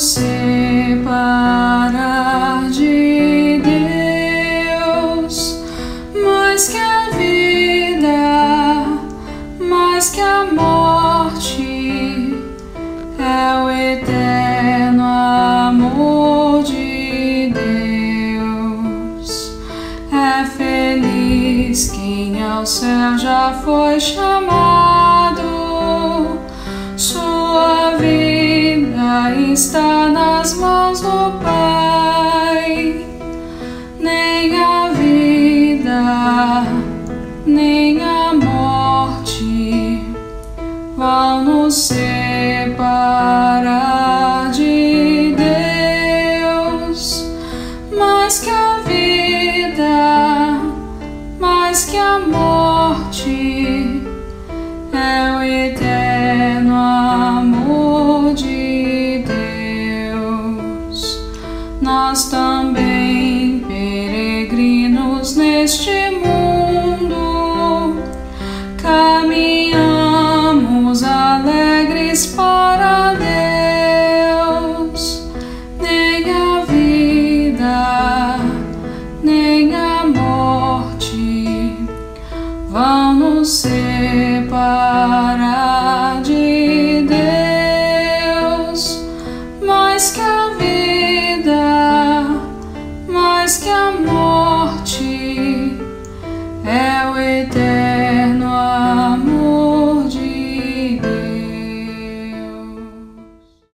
nos separar de Deus, mais que a vida, mais que a morte, é o eterno amor de Deus. É feliz quem ao céu já foi chamado. Está nas mãos do Pai. Nem a vida, nem a morte vão nos separar de Deus. Mais que a vida, mais que a morte, é o eterno nós também, peregrinos neste mundo, caminhamos alegres para Deus. Nem a vida, nem a morte vão nos separar de Deus, mas que que a morte é o eterno.